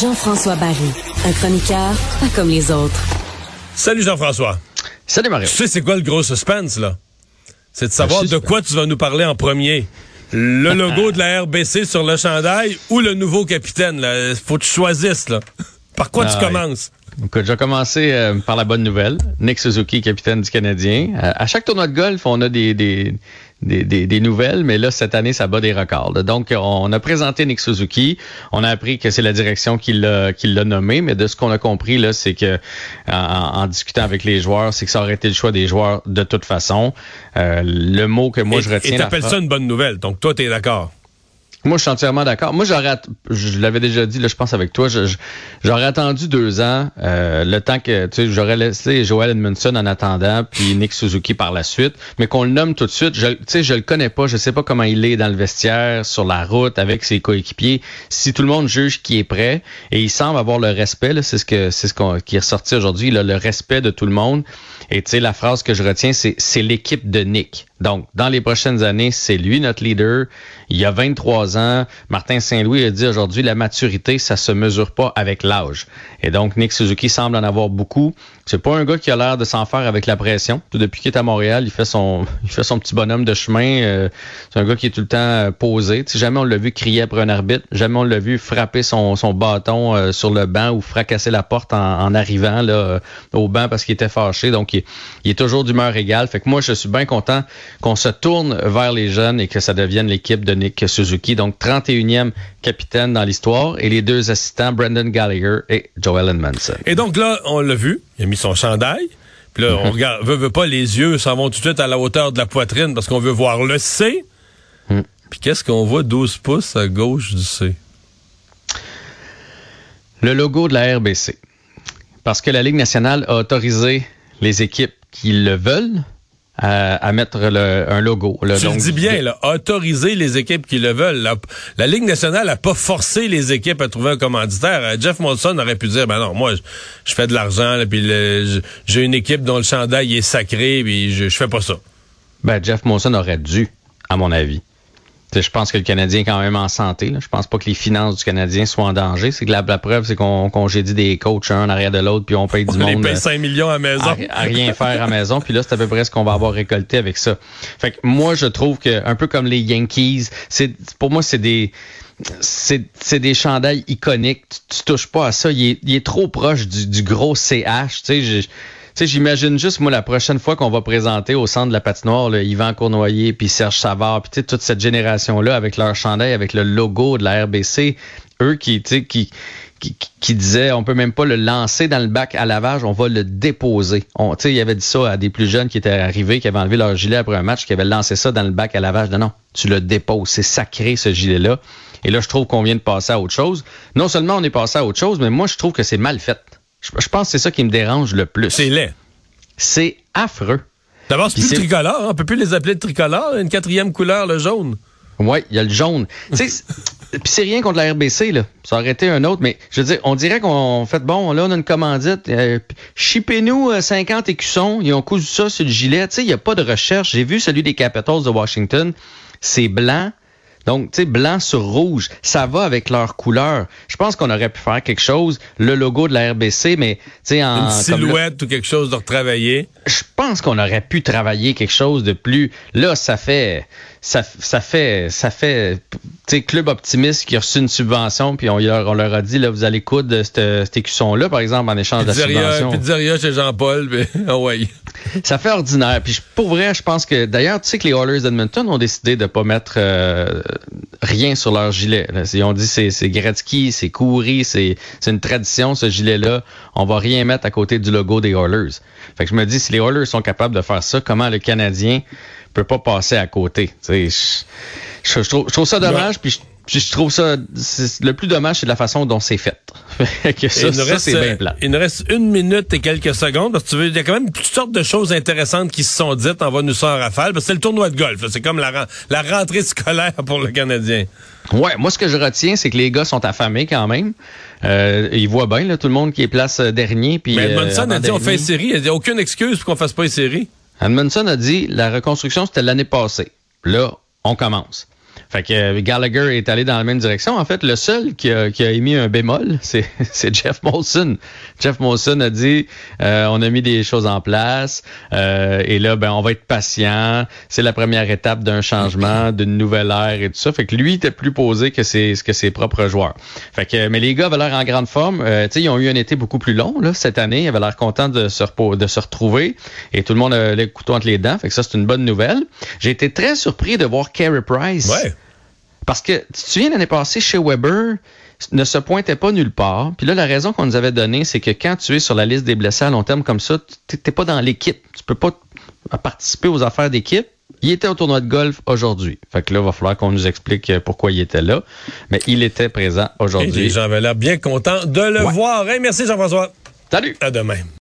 Jean-François Barry, un chroniqueur pas comme les autres. Salut Jean-François. Salut Mario. Tu sais c'est quoi le gros suspense là? C'est de savoir de quoi tu vas nous parler en premier. Le logo de la RBC sur le chandail ou le nouveau capitaine. Là? Faut que tu choisisses. Là. Par quoi tu Ah, ouais. Écoute, je vais commencer euh, par la bonne nouvelle. Nick Suzuki, capitaine du Canadien. Euh, à chaque tournoi de golf, on a des, des, des, des- des nouvelles, mais là, cette année, ça bat des records. là. Donc, on a présenté Nick Suzuki. On a appris que c'est la direction qui l'a qui l'a nommé, mais de ce qu'on a compris, là, c'est que en, en discutant avec les joueurs, c'est que ça aurait été le choix des joueurs de toute façon. Euh, le mot que moi, et, je retiens... et t'appelles ça une bonne nouvelle. Donc toi, t'es d'accord? Moi, je suis entièrement d'accord. Moi, j'aurais, je l'avais déjà dit, là, je pense avec toi, j'aurais attendu deux ans, euh, le temps que, tu sais, j'aurais laissé Joel Edmondson en attendant, puis Nick Suzuki par la suite, mais qu'on le nomme tout de suite. Je, tu sais, je le connais pas, je sais pas comment il est dans le vestiaire, sur la route, avec ses coéquipiers. Si tout le monde juge qu'il est prêt, et il semble avoir le respect, c'est ce que, c'est ce qu'on, qui est ressorti aujourd'hui, le respect de tout le monde. Et tu sais, la phrase que je retiens, c'est, c'est l'équipe de Nick. Donc, dans les prochaines années, c'est lui notre leader. Il y a 23 ans. Martin Saint-Louis a dit aujourd'hui, la maturité, ça se mesure pas avec l'âge. Et donc, Nick Suzuki semble en avoir beaucoup. C'est pas un gars qui a l'air de s'en faire avec la pression. Depuis qu'il est à Montréal, il fait son, il fait son petit bonhomme de chemin. Euh, c'est un gars qui est tout le temps euh, posé. Tu sais, jamais on l'a vu crier après un arbitre. Jamais on l'a vu frapper son, son bâton euh, sur le banc ou fracasser la porte en, arrivant là, au banc parce qu'il était fâché. Donc, il, il est toujours d'humeur égale. Fait que moi, je suis bien content qu'on se tourne vers les jeunes et que ça devienne l'équipe de Nick Suzuki. Donc, 31e capitaine dans l'histoire et les deux assistants, Brendan Gallagher et Joel Edmondson. Et donc là, on l'a vu. Il a mis son chandail. Puis là, on regarde, veut, veut pas, les yeux s'en vont tout de suite à la hauteur de la poitrine parce qu'on veut voir le C. Mm. Puis qu'est-ce qu'on voit 12 pouces à gauche du C? Le logo de la RBC. Parce que la Ligue nationale a autorisé les équipes qui le veulent à, à mettre le- un logo. là. Tu Donc, le dis bien, là, autoriser les équipes qui le veulent. La, la Ligue nationale n'a pas forcé les équipes à trouver un commanditaire. Euh, Jeff Molson aurait pu dire, ben non, moi, je, je fais de l'argent, puis j'ai une équipe dont le chandail est sacré, puis je, je fais pas ça. Ben, Jeff Monson aurait dû, à mon avis. Je pense que le Canadien est quand même en santé. Là. Je pense pas que les finances du Canadien soient en danger. C'est que la, la preuve, c'est qu'on congédie des coachs un en arrière de l'autre, puis on paye du On monde. paye euh, 5 millions à maison. à, à rien faire à maison. Puis là, c'est à peu près ce qu'on va avoir récolté avec ça. Fait que moi, je trouve que un peu comme les Yankees, c'est pour moi, c'est des c'est c'est des chandails iconiques. Tu, tu touches pas à ça. Il est, il est trop proche du, du gros CH. Tu sais, sais, j'imagine juste, moi, la prochaine fois qu'on va présenter au centre de la patinoire, là, Yvan Cournoyer, puis Serge Savard, puis toute cette génération-là, avec leur chandail, avec le logo de la RBC, eux qui, qui, qui, qui disaient, on peut même pas le lancer dans le bac à lavage, on va le déposer. On, il avait dit ça à des plus jeunes qui étaient arrivés, qui avaient enlevé leur gilet après un match, qui avaient lancé ça dans le bac à lavage. Non, tu le déposes. C'est sacré, ce gilet-là. Et là, je trouve qu'on vient de passer à autre chose. Non seulement on est passé à autre chose, mais moi, je trouve que c'est mal fait. Je, je pense que c'est ça qui me dérange le plus. C'est laid. C'est affreux. D'abord, c'est plus tricolore. hein. On peut plus les appeler de tricolore. Une quatrième couleur, le jaune. Ouais, il y a le jaune. Puis c'est rien contre la RBC, là. Ça aurait été un autre, mais je veux dire, on dirait qu'on fait bon, là, on a une commandite. Euh, Chipez-nous euh, 50 écussons. Ils ont cousu ça sur le gilet. Tu sais, il n'y a pas de recherche. J'ai vu celui des Capitals de Washington. C'est blanc. Donc, tu sais, blanc sur rouge, ça va avec leur couleur. Je pense qu'on aurait pu faire quelque chose, le logo de la RBC, mais, tu sais, en... Une comme là- silhouette ou quelque chose de retravaillé. je pense qu'on aurait pu travailler quelque chose de plus. Là, ça fait, ça, ça fait, ça fait, tu sais, Club Optimiste qui a reçu une subvention, puis on leur, on leur a dit, là, vous allez coudre cette, cet écusson-là, par exemple, en échange de la Pizzeria, subvention. pizzeria chez Jean-Paul. puis- Ah ouais. Ça fait ordinaire. Puis pour vrai, je pense que d'ailleurs, tu sais que les Oilers d'Edmonton ont décidé de pas mettre euh, rien sur leur gilet. là. Ils ont dit c'est c'est Gretzky, c'est Coury, c'est c'est une tradition ce gilet-là. On va rien mettre à côté du logo des Oilers. Fait que je me dis si les Oilers sont capables de faire ça, comment le Canadien peut pas passer à côté? Je, je- je trouve, je trouve ça dommage. Puis je- Puis je trouve ça, le plus dommage, c'est la façon dont c'est fait. que ça, ça c'est bien plat. Il nous reste une minute et quelques secondes parce que tu veux, il y a quand même toutes sortes de choses intéressantes qui se sont dites. On va nous sortir rafale parce que c'est le tournoi de golf. C'est comme la, la rentrée scolaire pour le Canadien. Ouais, moi ce que je retiens, c'est que les gars sont affamés quand même. Euh, ils voient bien là, tout le monde qui est place euh, dernier. Puis, Mais Edmondson euh, a dit on fait une série. Il n'y a aucune excuse pour qu'on fasse pas une série. Edmondson a dit la reconstruction c'était l'année passée. Là, on commence. Fait que euh, Gallagher est allé dans la même direction. En fait, le seul qui a, émis un bémol, c'est Jeff Molson. Jeff Molson a dit euh, on a mis des choses en place euh, et là, ben, on va être patient. C'est la première étape d'un changement, d'une nouvelle ère et tout ça. Fait que lui était plus posé que ses, que ses propres joueurs. Fait que, mais les gars avaient l'air en grande forme. Euh, ils ont eu un été beaucoup plus long là, cette année. Ils avaient l'air contents de se, de se retrouver et tout le monde avait les couteaux entre les dents. Fait que ça, c'est une bonne nouvelle. J'ai été très surpris de voir Carey Price. Ouais parce que, tu te souviens, l'année passée, chez Weber, ne se pointait pas nulle part. Puis là, la raison qu'on nous avait donnée, c'est que quand tu es sur la liste des blessés à long terme comme ça, tu n'es pas dans l'équipe. Tu peux pas participer aux affaires d'équipe. Il était au tournoi de golf aujourd'hui. Fait que là, il va falloir qu'on nous explique euh, pourquoi il était là. Mais il était présent aujourd'hui. Les gens avaient l'air bien contents de le voir. merci Jean-François. Salut. À demain.